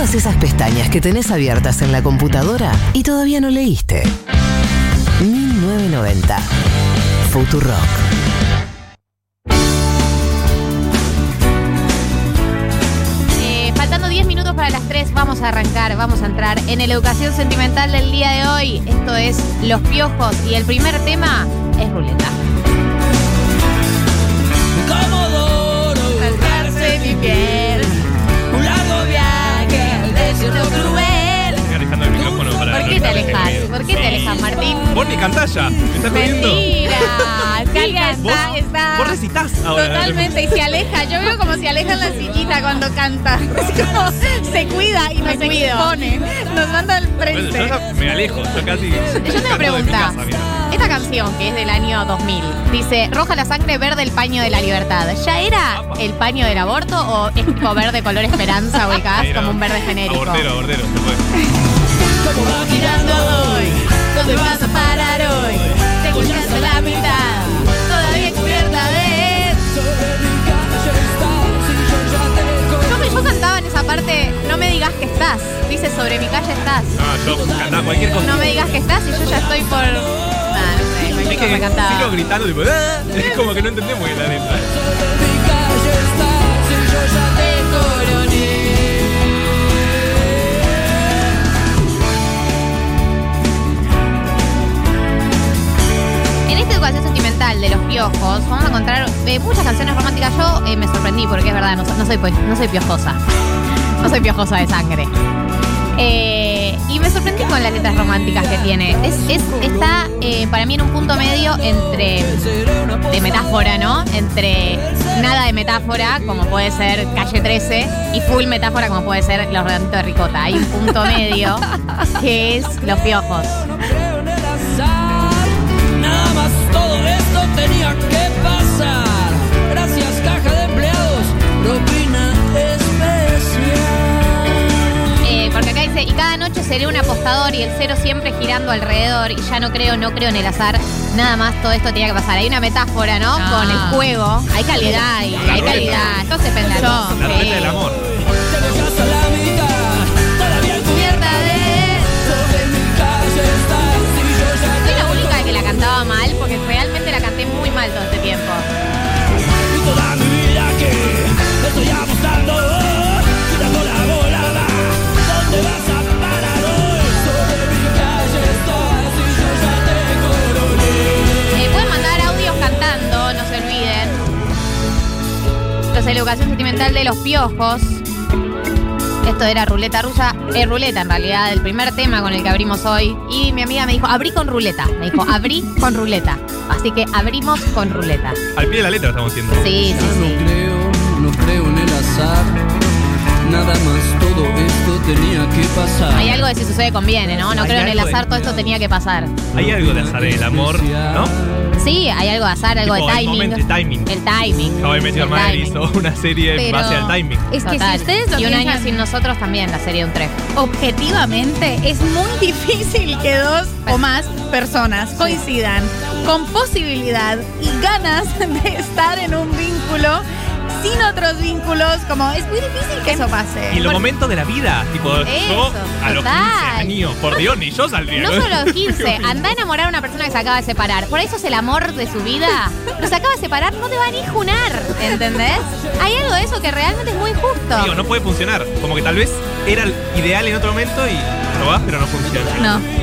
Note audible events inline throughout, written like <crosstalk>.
todas esas pestañas que tenés abiertas en la computadora y todavía no leíste. 1990. Futurock. Eh, faltando 10 minutos para las 3, vamos a arrancar, vamos a entrar en el educación sentimental del día de hoy. Esto es Los Piojos y el primer tema es ruleta. Comodoro, Saltarse mi piel. Desierto cruel. Estoy alejando el micrófono para ¿Por qué te alejas? ¿Por qué te alejas, Martín? Vos ni cantás ya. ¿Me estás jodiendo? Mentira. <laughs> Vos, está, está. vos recitas ahora. Totalmente, y se aleja. Yo veo como se aleja en la sillita cuando canta. <laughs> Es como se cuida y nos expone. Nos manda al Bueno, yo frente. ya me alejo, yo casi. Yo tengo pregunta. Canción, que es del año 2000, dice, roja la sangre, verde el paño de la libertad. ¿Ya era el paño del aborto o es tipo verde color esperanza Mira, como un verde genérico? Abortero, abortero, se fue. Como va girando hoy, ¿Dónde vas a parar hoy? Te gustaste la mitad, todavía cubierta de... Yo, me- yo cantaba en esa parte, no me digas que estás. Dice, sobre mi calle estás. No, yo cantaba cualquier cosa. No me digas que estás y yo ya estoy por... Es que cantaba. sigo gritando, tipo, "Ah", <laughs> es como que no entendemos la letra. En esta educación sentimental de los piojos vamos a encontrar eh, muchas canciones románticas. Yo eh, me sorprendí porque es verdad, no soy, pues- no soy piojosa. No soy piojosa de sangre. Eh, y me sorprendí con las letras románticas que tiene. Es, es- está eh, para mí en un punto medio entre de metáfora, ¿no? Entre nada de metáfora, como puede ser Calle 13, y full metáfora, como puede ser Los Redonditos de Ricota. Hay un punto medio que es Los Piojos. Nada más todo esto tenía que pasar. Dice, y cada noche seré un apostador y el cero siempre girando alrededor y ya no creo, no creo en el azar. Nada más todo esto tenía que pasar. Hay una metáfora, ¿no? No. Con el juego. Hay calidad hay calidad. Esto se pensó. La ruleta del amor. De los piojos. Esto era ruleta rusa, es ruleta en realidad, el primer tema con el que abrimos hoy. Y mi amiga me dijo, abrí con ruleta. Me dijo, abrí con ruleta. Así que abrimos con ruleta. Al pie de la letra estamos haciendo. Sí, sí, Ya no sí. creo, no creo en el azar. Nada más todo esto tenía que pasar. Hay algo de si sucede conviene, ¿no? No Hay creo en el de- azar, todo esto tenía que pasar. Hay algo de azar en el amor, ¿no? Sí, hay algo de azar, algo Tipo, de timing. de timing. El timing. El timing. hizo una serie en base al timing. Es que Total. si ustedes lo Y un año sin nosotros también, la serie de un tres. objetivamente, es muy difícil que dos o más personas coincidan con posibilidad y ganas de estar en un vínculo sin otros vínculos. Como es muy difícil que eso pase. Y en los momentos de la vida, tipo, yo Eso, a los 15 total. años, por Dios, ni yo saldría. No solo los 15, anda a enamorar a una persona que se acaba de separar. Por eso es el amor de su vida. Pero se acaba de separar, no te va a ni junar, ¿entendés? Hay algo de eso que realmente es muy justo. Digo, no puede funcionar. Como que tal vez era el ideal en otro momento y probás, pero no funciona. No.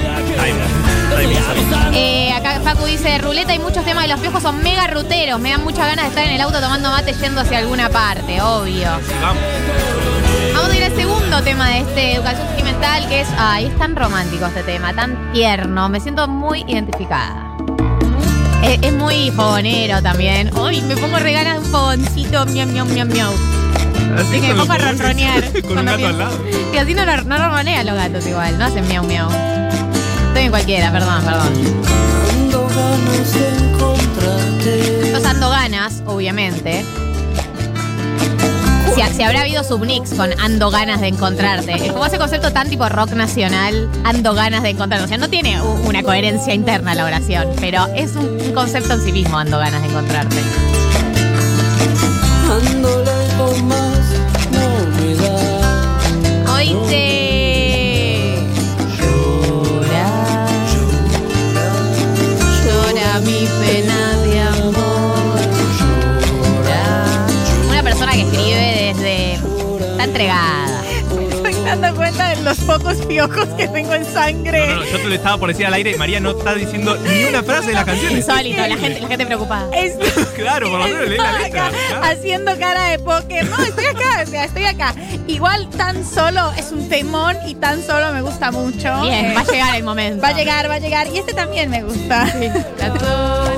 Eh, acá Facu dice, ruleta y muchos temas de los piojos son mega ruteros. Me dan muchas ganas de estar en el auto tomando mate yendo hacia alguna parte, obvio. Vamos. Vamos a ir al segundo tema de este educación sentimental, que es, ay, es tan romántico este tema, tan tierno. Me siento muy identificada. Es, es muy fogonero también. Uy, me pongo regala de un fogoncito, miau, miau, miau, miau. Así que me pongo a ronronear. <laughs> Con un gato al lado. Y así no, no ronronean los gatos igual, no hacen miau, miau. Estoy en cualquiera, perdón, perdón. Ando ganas obviamente. Si, si habrá habido subnix con ando ganas de encontrarte. Es como ese concepto tan tipo rock nacional, ando ganas de encontrarte. O sea, no tiene una coherencia interna la oración, pero es un, un concepto en sí mismo, ando ganas de encontrarte. Ando entregada. Me estoy dando cuenta de los pocos piojos que tengo en sangre. No, no, no, yo te lo estaba por decir al aire y María no está diciendo ni una frase de las canciones. Insólito, la gente, la gente preocupada. <laughs> Claro, por lo menos lee la letra. acá haciendo cara de póker. No, estoy acá, o sea, estoy acá. Igual tan solo es un temón y tan solo me gusta mucho. Bien, Eh, va a llegar el momento. va a llegar, va a llegar. Y este también me gusta. La <laughs>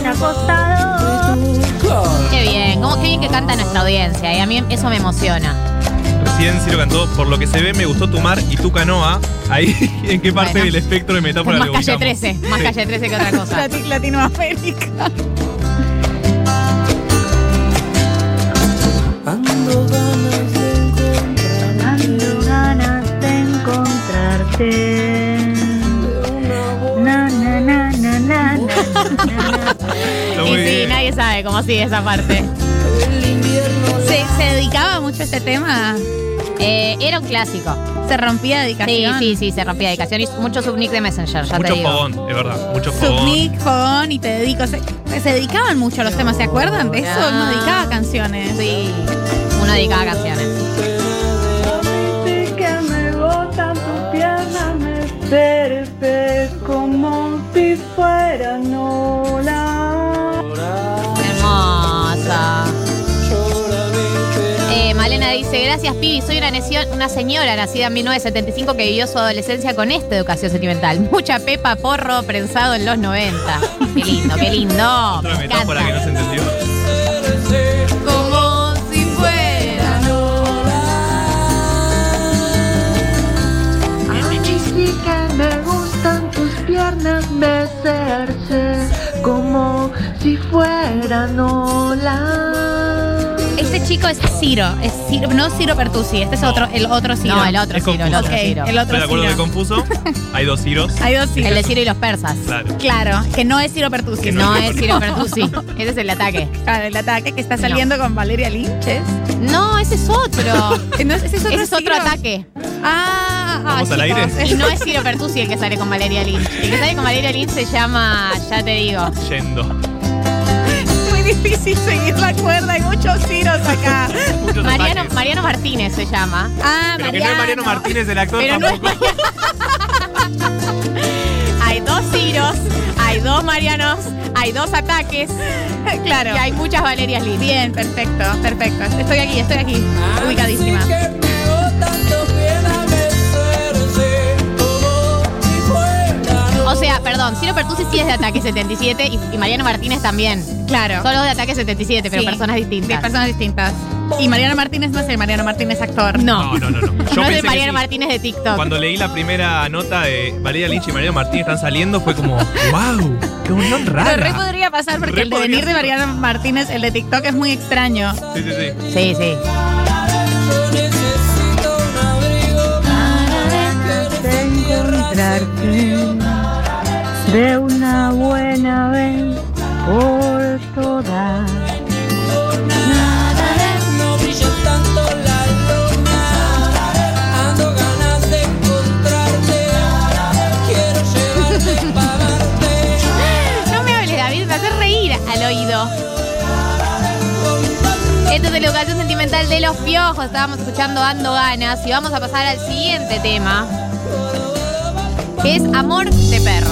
un acostador. Qué bien, cómo qué bien que canta nuestra audiencia y a mí eso me emociona. Recién Ciro cantó Por lo que se ve me gustó tu mar y tu canoa. Ahí, <laughs> ¿en qué parte Bueno. del espectro de metáfora más lo calle ubicamos? 13, más Sí. calle 13 que otra cosa. Lati- Latinoamérica. Ando ganas de encontrar Dando ganas de encontrarte. Nadie sabe cómo sigue esa parte. ¿Se, se dedicaba mucho a este tema? Eh, era un clásico. ¿Se rompía Sí, dedicación? sí, sí, se rompía dedicación. Y mucho subnick de Messenger, ya te Mucho digo. fogón, es verdad. Mucho fogón. Subnick, fogón y te dedico. Se, se dedicaban mucho a los temas, ¿se acuerdan de eso? Ah. Uno dedicaba canciones. Sí, uno dedicaba canciones. Que me botan tus piernas, me dice, gracias Pibi, soy una, necio- una señora nacida en 1975 que vivió su adolescencia con esta educación sentimental. <laughs> Mucha pepa, porro, prensado en los 90. <laughs> Qué lindo, qué lindo. Otra Me metáfora que no se entendió. Como si fuera Dice que me gustan tus piernas como si fueran olas. Este chico es Ciro, es Ciro, no Ciro Pertusi, este es No. otro, el otro Ciro. No, el otro Es Ciro, el confuso. otro Ok, Ciro. el Estoy de acuerdo Ciro. de confuso. <laughs> Hay dos Ciros. Hay dos Ciros. El de Ciro y los persas. Claro. Claro, que no es Ciro Pertusi. Que No es Ciro Pertusi. <laughs> Ese es el ataque. Claro, el ataque que está saliendo con Valeria Lynches. No, ese es otro. <laughs> No, ese es otro, Ese es otro Ciro. ataque. Ah, ¿Vamos ah, al chicos, aire? Y no es Ciro Pertusi el que sale con Valeria Lynch. El que sale con Valeria Lynch se llama, ya te digo. Yendo. Difícil seguir la cuerda, hay muchos Ciros acá. <laughs> Muchos Mariano, ataques. Mariano Martínez se llama. Ah, Pero que no es Mariano Martínez el actor Pero no es. <laughs> Hay dos Ciros, hay dos Marianos, hay dos ataques <laughs> Claro. y hay muchas Valerias Lynch. Bien, perfecto, perfecto. Estoy aquí, estoy aquí. Ubicadísima. Sea, perdón, Ciro Pertusi sí es de Ataque 77 y, y Mariano Martínez también. Claro. Son los de Ataque 77, pero Sí, personas De distintas. personas distintas. Y Mariano Martínez no es el Mariano Martínez actor. No, No, no, no. no. <laughs> Yo no es pensé de que Mariano sí. Martínez de TikTok. Cuando leí la primera nota de Valeria Lynch y Mariano Martínez están saliendo, fue como, wow, qué unión Pero re rara. podría pasar porque Re el devenir de ser. Mariano Martínez, el de TikTok, es muy extraño. Sí, sí, sí. Sí, sí. Yo necesito un abrigo Ganas de encontrarte de una buena vez por todas. No brilla tanto la luna Ando ganas de encontrarte Quiero llevarte, pagarte <laughs> No me hables, David, me hace reír al oído. Esto es educación sentimental de los piojos. Estábamos escuchando Ando Ganas y vamos a pasar al siguiente tema, que es Amor de Perros.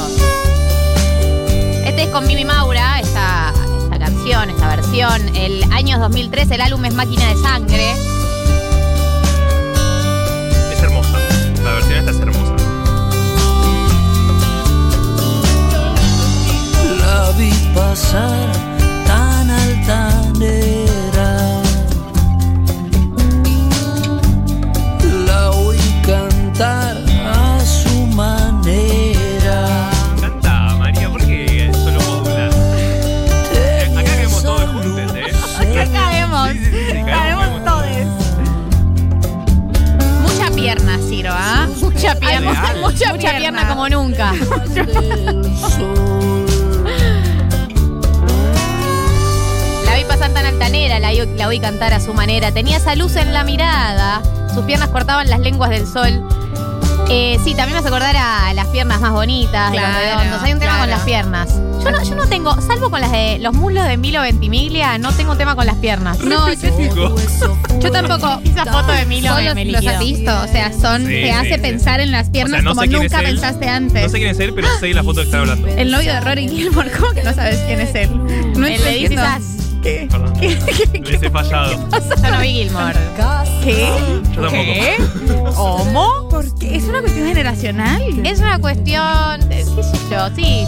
Es con Mimi Maura, esta, esta canción, esta versión. El año 2003, el álbum es Máquina de Sangre. Es hermosa. La versión esta es hermosa. La vi pasar real. mucha, Mucha pierna pierna. como nunca. La vi pasar tan altanera, la, vi- la oí cantar a su manera. Tenía esa luz en la mirada, sus piernas cortaban las lenguas del sol. Eh, sí, también me hace acordar a las piernas más bonitas, de los redondos. Hay un tema con las piernas. Yo no, yo no tengo, salvo con las de los muslos de Milo Ventimiglia, no tengo tema con las piernas. No, yo, yo tampoco. Esa foto de Milo Son me, los, me los liquidó. has visto, o sea, son, Sí, te sí, hace sí. pensar en las piernas O sea, no como sé quién nunca es él. pensaste antes. No sé quién es él, pero sé la foto que está hablando. El novio de Rory Gilmore, ¿cómo que no sabes quién es él? No El de This Is entiendo. Us. ¿Qué? Perdón. ¿Qué? ¿Qué? Les he fallado. Yo no vi Gilmore. ¿Qué? Yo tampoco. ¿Qué? ¿Cómo? ¿Por qué? ¿Es una cuestión generacional? Es una cuestión, de- qué sé yo, sí.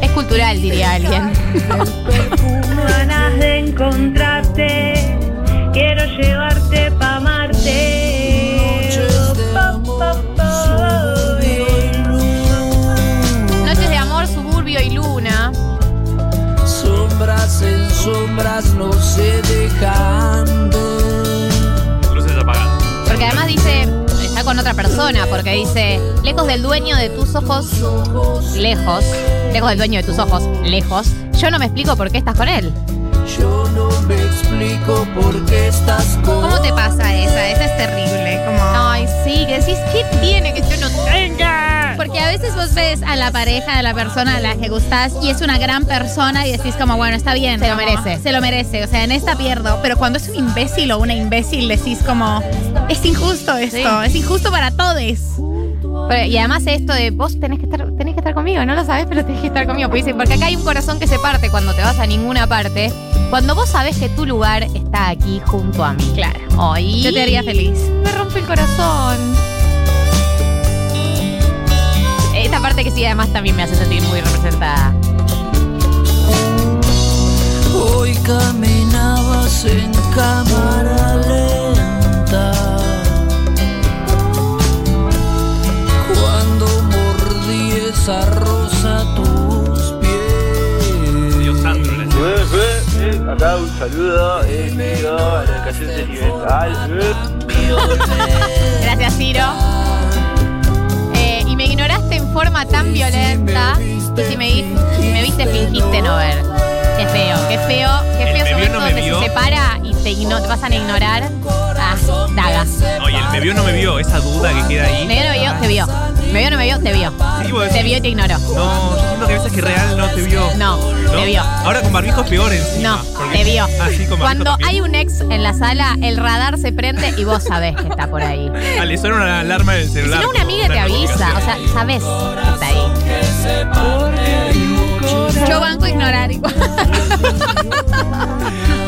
Es cultural, diría alguien. Ganas de encontrarte, quiero llevarte pa' Marte. Pa, pa, pa. Noches de amor, suburbio y luna. Sombras en sombras no se dejan con otra persona, porque dice, lejos del dueño de tus ojos, lejos, lejos del dueño de tus ojos, lejos, yo no me explico por qué estás con él. Yo no me explico por qué estás con ¿Cómo te pasa esa? Esa es terrible. Como... Ay, sí, que decís, ¿qué tiene que yo no tenga? Porque a veces vos ves a la pareja de la persona a la que gustás y es una gran persona y decís como, bueno, está bien. Se lo merece. Se lo merece. O sea, en esta pierdo. Pero cuando es un imbécil o una imbécil decís como, es injusto esto. Es injusto para todos. Pero- y además esto de vos tenés que estar, tenés que estar conmigo, no lo sabes, pero tenés que estar conmigo. Porque, porque acá hay un corazón que se parte cuando te vas a ninguna parte. Cuando vos sabés que tu lugar está aquí junto a mí. Claro. Ay, Yo te haría feliz. Me rompe el corazón. Esta parte que sí, además también me hace sentir muy representada. Hoy caminabas en cámara lenta. Cuando mordí esa rosa a tus pies. Dios la escena. Acá un saludo, eh, Ciro, a la educación sentimental. Gracias, Ciro. Forma tan violenta. Y si me, si me viste, fingiste no ver. Qué feo, qué feo, qué feo ese momento no me donde vio. se separa y te, igno- te pasan a ignorar. Ah, dagas. Oye, el me vio no me vio, esa duda que queda ahí. Me vio, no me vio, te vio. Me vio, no me vio, te vio. Sí, vos Te decís, vio y te ignoró. No, yo siento que a veces que real no te vio. No, te vio. Ahora con barbijo es peor encima. No, te vio. Ah, sí, con barbijo Cuando también. hay un ex en la sala, el radar se prende y vos sabés que está por ahí. <laughs> Ah, le suena una alarma del Si celular. no, una O sea, sabés que está ahí. Yo banco a ignorar igual. <laughs>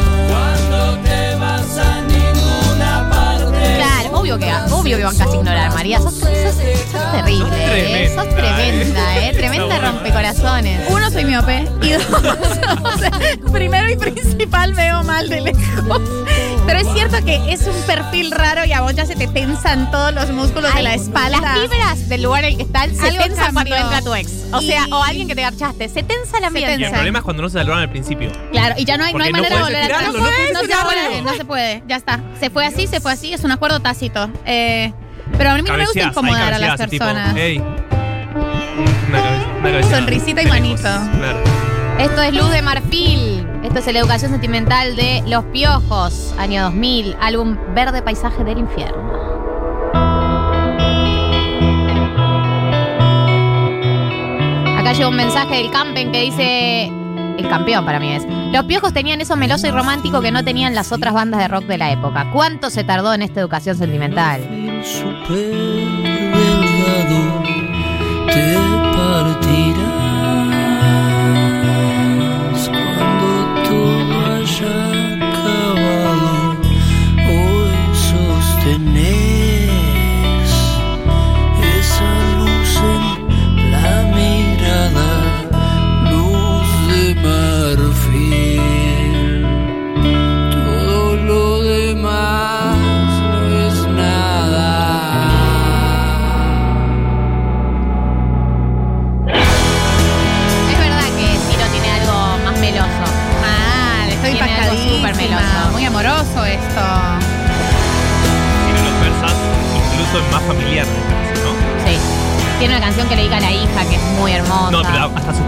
obvio que, obvio que bancas a ignorar, María. Sos, sos- sos terrible, Sos ¿eh? Sos tremenda, tremenda, ¿eh? ¿eh? Tremenda rompecorazones. Uno, soy miope. Y dos, <laughs> o sea, primero y principal veo mal de lejos. Pero es cierto que es un perfil raro y a vos ya se te tensan todos los músculos de la espalda. Las fibras del lugar en el que están se Algo tensan cuando entra tu ex. O sea, Y- o alguien que te garchaste. Se tensa el ambiente. Y el problema es cuando no se saludan al principio. Claro, y ya no hay, no hay manera de volver atrás. estirarlo, No, no se puede, no se puede. Ya está. Se fue así, se fue así. Es un acuerdo tácito. Eh, pero a mí no me gusta incomodar a las tipo, personas. "Ey". Una cabeza, una cabeza. Sonrisita y manito. Claro. Esto es Luz de Marfil. Esto es la educación sentimental de Los Piojos, año 2000, álbum Verde Paisaje del Infierno. Acá llega un mensaje del Campen que dice, el campeón para mí es, los Piojos tenían eso meloso y romántico que no tenían las otras bandas de rock de la época. ¿Cuánto se tardó en esta educación sentimental?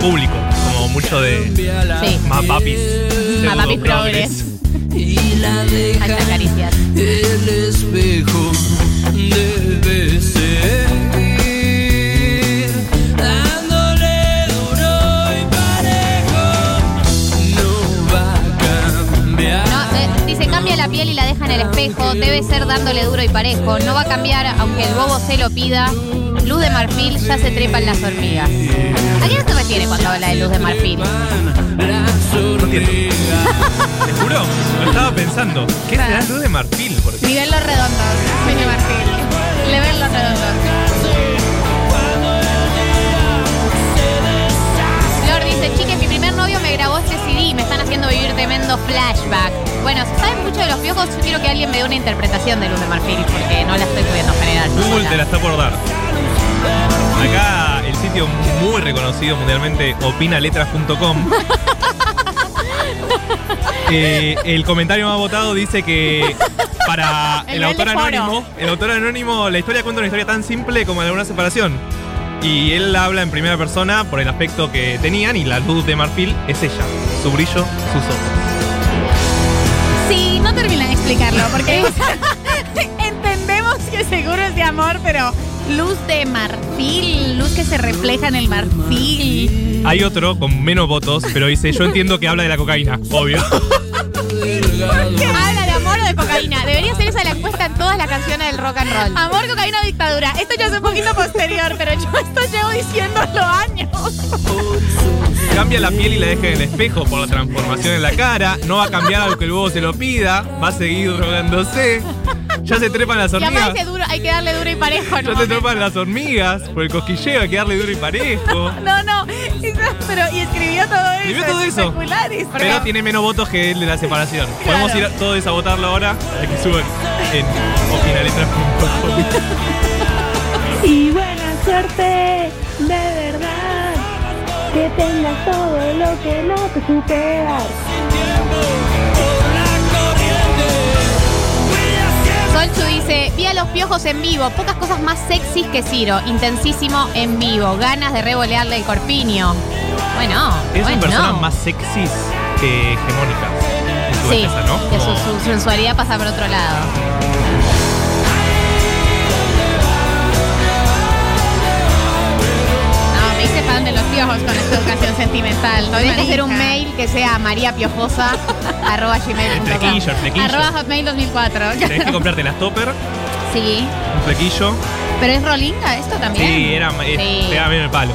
público, como mucho de más papis. Más papis progres. Y la deja. El espejo debe seguir dándole duro y parejo. No va a cambiar. No, eh, dice cambia la piel y la deja en el espejo. Debe ser dándole duro y parejo. No va a cambiar aunque el bobo se lo pida. Luz de marfil ya se trepan las hormigas refiere cuando habla de luz de marfil? No entiendo. <laughs> Te juro, lo estaba pensando. ¿Qué será luz de marfil? Porque Nivel los redondos, mini marfil. Le ven los redondos. Flor dice, chiques, mi primer novio me grabó este CD y me están haciendo vivir tremendo flashback. Bueno, si saben mucho de los piojos, yo quiero que alguien me dé una interpretación de Luz de Marfil, porque no la estoy pudiendo generar. Google sola. te la está por dar. Acá el sitio muy reconocido mundialmente, opinaletras.com. <laughs> Eh, el comentario más votado dice que para <laughs> El el, autor anónimo, el autor anónimo, la historia cuenta una historia tan simple como la de una separación. Y él habla en primera persona por el aspecto que tenían y la luz de marfil es ella, su brillo, sus ojos. Sí, no terminan de explicarlo, porque <laughs> entendemos que seguro es de amor, pero luz de marfil, luz que se refleja en el marfil. Hay otro con menos votos, pero dice, yo entiendo que habla de la cocaína, obvio. <laughs> Habla de amor o de cocaína. Debería ser esa la encuesta en todas las canciones del rock and roll. Amor, cocaína, dictadura. Esto ya es un poquito posterior, pero yo esto llevo diciéndolo años. Cambia la piel y la deja en el espejo por la transformación en la cara. No va a cambiar algo que el huevo se lo pida. Va a seguir drogándose. Ya se trepan las Y hormigas. duro, hay que darle duro y parejo, Ya se trepan las hormigas. Por el cosquilleo hay que darle duro y parejo. <laughs> No, no, eso- pero y escribió todo eso. Escribió todo eso. Pero tiene menos votos que el de la separación. Podemos ir a- todos a votarlo ahora. Para que suban en opinaletras.com. Y buena suerte, de verdad. Que tengas todo lo que no te supe Solchu dice, vi a los piojos en vivo, pocas cosas más sexys que Ciro, intensísimo en vivo, ganas de revolearle el corpiño. Bueno, Es bueno. son personas más sexys que. En su Sí, que su sensualidad pasa por otro lado. De los piojos con esta educación sentimental. Tendrías que hacer un mail que sea mariapiojosa arroba El gmail.com. flequillo, el flequillo. Arroba hotmail 2004. Tenés que comprarte las topper, Sí, un flequillo. Pero es rolinga esto también. Sí, era, Sí. pegaba bien el palo.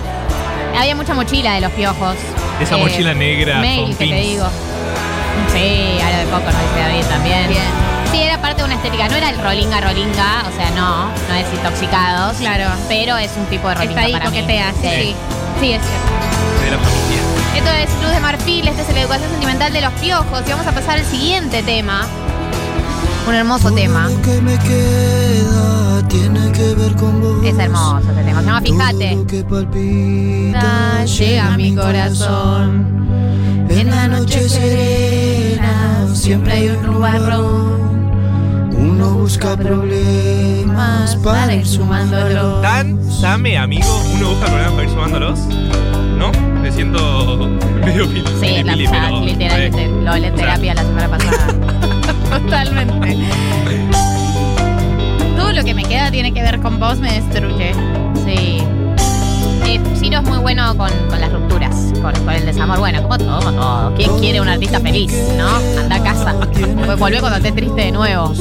había mucha mochila de los piojos. Esa Eh, mochila negra Mail, con que te pins. digo. Sí, ahora de poco nos dice David también. Bien. Sí, era parte de una estética. No era el rolinga, rolinga. O sea, no, no es intoxicados. Claro. Pero es un tipo de rolinga Está ahí, para mí. coquetea, sí, sí. Sí, es cierto. de la familia. Esto es Luz de Marfil, este es la educación sentimental de los piojos. Y vamos a pasar al siguiente tema. Un hermoso tema. Lo que me queda tiene que ver con vos. Es hermoso este tema. Se llama Fíjate. Todo lo que palpita Llega a mi corazón. En la noche serena siempre hay un nubarrón. Uno busca problemas para ir sumándolo. Tan, Same, amigo, uno busca problemas para ir sumándolos. ¿No? Me siento <laughs> medio pili. Sí, la eh, Lo hablé en terapia la semana pasada. <laughs> Totalmente. Todo lo que me queda tiene que ver con vos me destruye. Sí. Eh, Ciro es muy bueno con, con las rupturas, con, con el desamor. Bueno, como todo, como todo. ¿Quién quiere un artista feliz, no? Anda a casa. Pues volvé cuando estés triste de nuevo.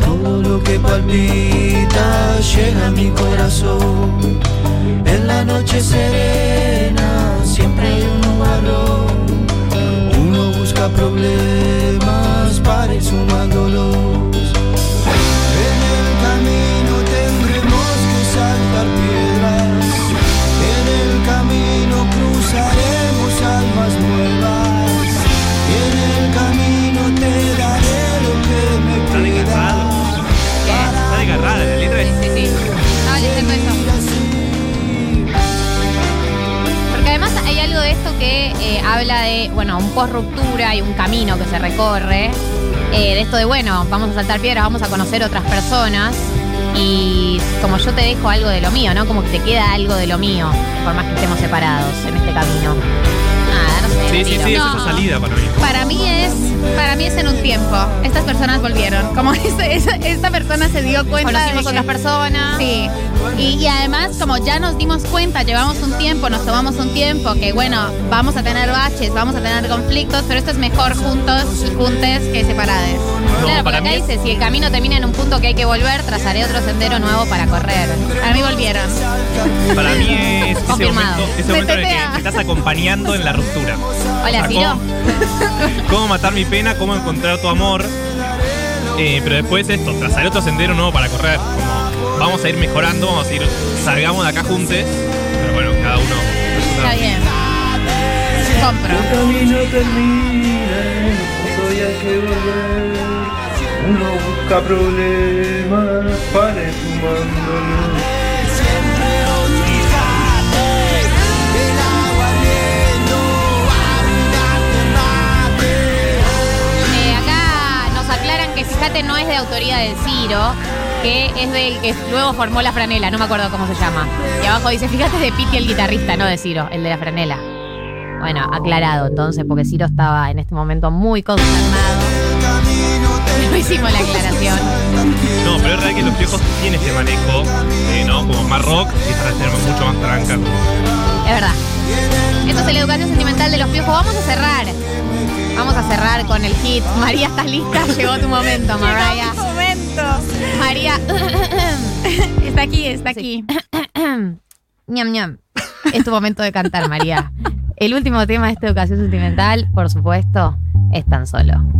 Todo lo que palpita llega a mi corazón. En la noche serena siempre hay un nubarrón. Uno busca problemas para ir sumándolos. En que eh, habla de, bueno, un post ruptura y un camino que se recorre. Eh, de esto de, bueno, vamos a saltar piedras, vamos a conocer otras personas. Y como yo te dejo algo de lo mío, ¿no? Como que te queda algo de lo mío, por más que estemos separados en este camino. Nada, no sé. Sí, sí, tiro. sí, es No. esa salida para mí. Para mí es, para mí es en un tiempo. Estas personas volvieron. Como <laughs> ese- esa- esta persona se dio cuenta Conocimos de otras personas. Sí. Y, y además, como ya nos dimos cuenta, llevamos un tiempo, nos tomamos un tiempo, que bueno, vamos a tener baches, vamos a tener conflictos, pero esto es mejor juntos y juntes que separades. Claro, porque para acá mí es- dice, si el camino termina en un punto que hay que volver, trazaré otro sendero nuevo para correr. A mí volvieron. Para mí es ese Confirmado. momento, ese momento en el que estás acompañando en la ruptura. Hola, O sea, Ciro. ¿cómo, cómo matar mi pena, cómo encontrar tu amor. Eh, pero después esto, trazar otro sendero nuevo para correr. Como vamos a ir mejorando, vamos a ir, salgamos de acá juntos. Pero bueno, cada uno. Está bien. Compro. El camino termina, soy hay que volver. Uno busca problemas para. Eh, acá nos aclaran que fíjate no es de autoría del Ciro, que es del que luego formó la franela, no me acuerdo cómo se llama. Y abajo dice, fíjate es de Piti el guitarrista, no de Ciro, el de la franela. Bueno, aclarado entonces, porque Ciro estaba en este momento muy consternado. No hicimos la aclaración. No, pero es verdad que los viejos tienen este manejo, eh, ¿no? Como más rock y esta tener mucho más tranca. Es verdad. Esto es la educación sentimental de los piojos. Vamos a cerrar. Vamos a cerrar con el hit. María, ¿estás lista? <laughs> Llegó tu momento, Mariah. Un momento. María. <coughs> Está aquí, está aquí. <coughs> ñam, ñam. Es tu momento de cantar, María. El último tema de esta educación sentimental, por supuesto, es tan solo.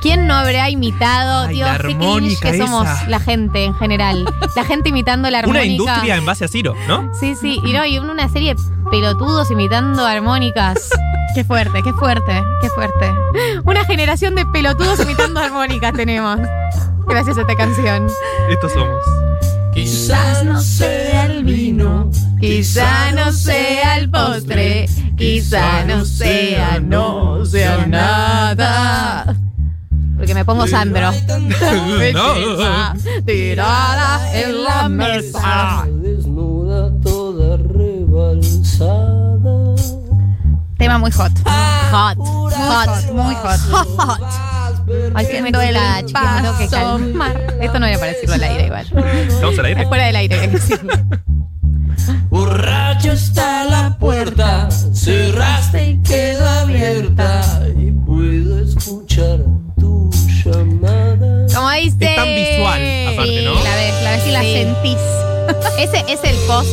¿Quién no habrá imitado, Ay, Dios, qué cringe armónica que somos esa. la gente en general? La gente imitando la armónica. Una industria en base a Ciro, ¿no? Sí, sí, y no, y una serie de pelotudos imitando armónicas. Qué fuerte, qué fuerte, qué fuerte. Una generación de pelotudos imitando armónicas tenemos. Gracias a esta canción. Estos somos. Quizás no sea el vino, Quizá no sea el postre, quizá no sea, no sea nada. Porque me pongo Sandro. No. <laughs> Tirada en la mesa. desnuda toda rebalsada. Tema muy hot. Hot, Hot, hot, muy hot. hot. Ay, qué me tengo que calmar. Esto no era para decirlo al aire igual. ¿Estamos al aire? Es fuera del aire. sí. Borracho está la puerta, cerraste y quedó abierta. Aparte, ¿no? La ves, la ves y la Sí. sentís. <laughs> Ese es el post,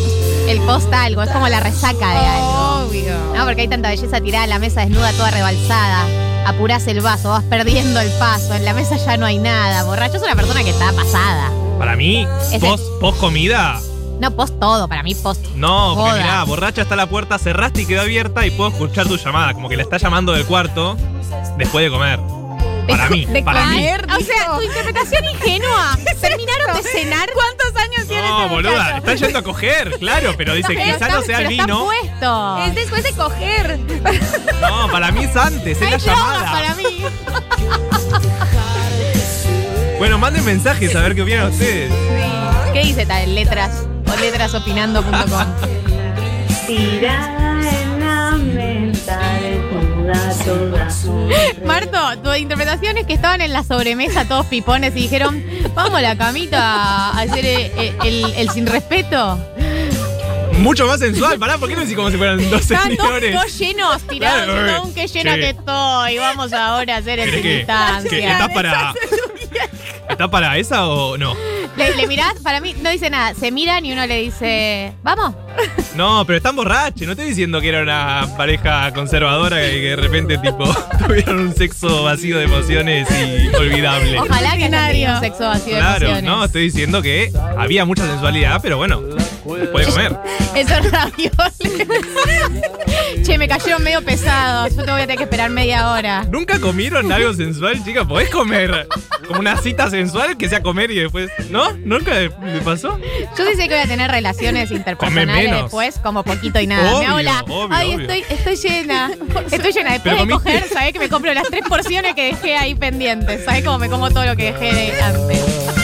el post algo, es como la resaca de algo. Obvio. No, porque hay tanta belleza tirada en la mesa desnuda, toda rebalsada. Apurás el vaso, vas perdiendo el paso. En la mesa ya no hay nada. Borracho es una persona que está pasada. Para mí, Ese- post, post comida, No post todo, para mí post. no, porque Joda. mirá, borracha está la puerta, cerraste y quedó abierta y puedo escuchar tu llamada. Como que la está llamando del cuarto después de comer. Para mí, de para mí. O sea, tu interpretación ingenua. <laughs> Terminaron de cenar. ¿Cuántos años tiene No, este boluda, muchacho? está yendo a coger, claro, pero dice, Pero quizá no sea el pero están vino. puestos. Es después de coger. No, para mí es antes, es Hay la drogas llamada. para mí. Bueno, manden mensajes a ver qué opinan ustedes. ¿Qué dice tal? Letras o letrasopinando.com. Tirada <laughs> Marto, tu interpretación es que estaban en la sobremesa todos pipones y dijeron, vamos a la camita a hacer el, el- el sin respeto. Mucho más sensual, pará, ¿por qué no decís como si fueran dos Estaban todos, señores? todos llenos, tirados, Claro, eh. "Un, qué llena Sí. que estoy, vamos ahora a hacer el ¿Querés sin que, distancia. que estás para. <laughs> ¿Estás para esa o no? Le, le mirás, para mí no dice nada, se miran y uno le dice, vamos. No, pero están borrachos. No estoy diciendo que era una pareja conservadora y que de repente, tipo, <laughs> tuvieron un sexo vacío de emociones y olvidable. Ojalá que tenido un sexo vacío de Claro, emociones. no, estoy diciendo que había mucha sensualidad, pero bueno, puede comer. <laughs> Esos ravioles. che, me cayeron medio pesados. Yo te voy a tener que esperar media hora. ¿Nunca comieron algo sensual, chica? ¿Podés comer como una cita sensual que sea comer y después. ¿No? ¿Nunca me pasó? Yo sí sé que voy a tener relaciones interpersonales después, como poquito y nada. Obvio, me obvio, Ay, obvio. Estoy, estoy llena. Estoy llena. Después Pero de coger, sabés que me compro las tres porciones que dejé ahí pendientes. ¿Sabés cómo me como todo lo que dejé de antes?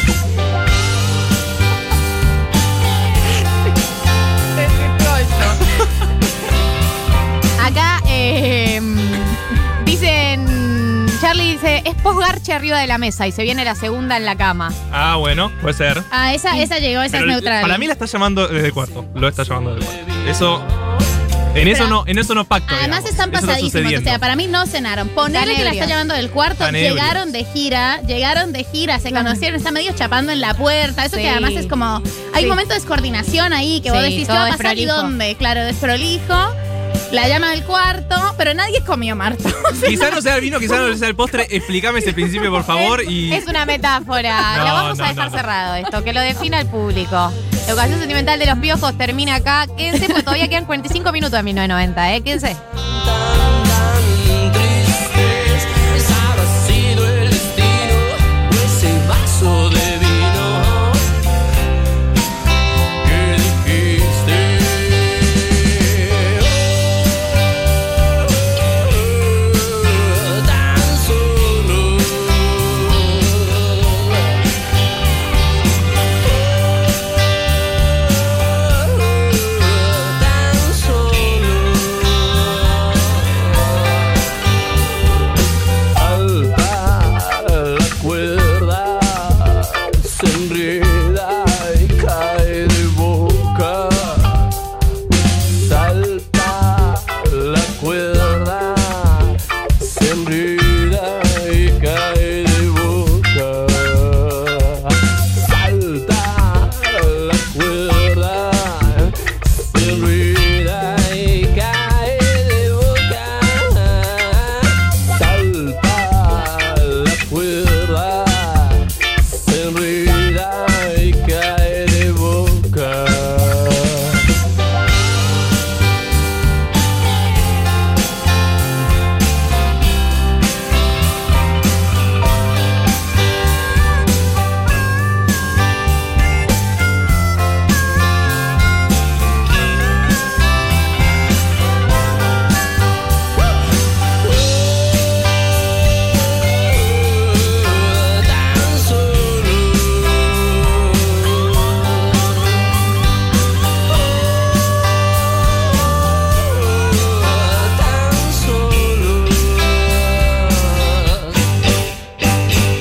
Posgarche arriba de la mesa y se viene la segunda en la cama. Ah, bueno, puede ser. Ah, esa, esa llegó, esa Pero es neutral. Para mí la está llamando desde el cuarto. Lo está llamando desde el cuarto. Eso. En eso no, en eso no pacto. Además digamos. están Eso está pasadísimos, o sucediendo. sea, para mí no cenaron. Ponerle que la está ebrios. llamando del cuarto, Están ebrios. llegaron de gira, llegaron de gira, se Claro. conocieron, están medio chapando en la puerta. Eso Sí. que además es como. Hay Sí. un momento de descoordinación ahí que vos Sí, decís, ¿qué todo va a pasar y desprolijo. dónde? Claro, desprolijo. La llama del cuarto, pero nadie comió Marta. <laughs> Quizá no sea el vino, quizá no sea el postre. Explícame ese principio, por favor. Y. Es una metáfora. <laughs> No, lo vamos no, a dejar no, cerrado esto, que lo defina el público. La ocasión sentimental de los piojos termina acá. Quédense, porque todavía quedan 45 minutos de 1990, ¿eh? Quédense.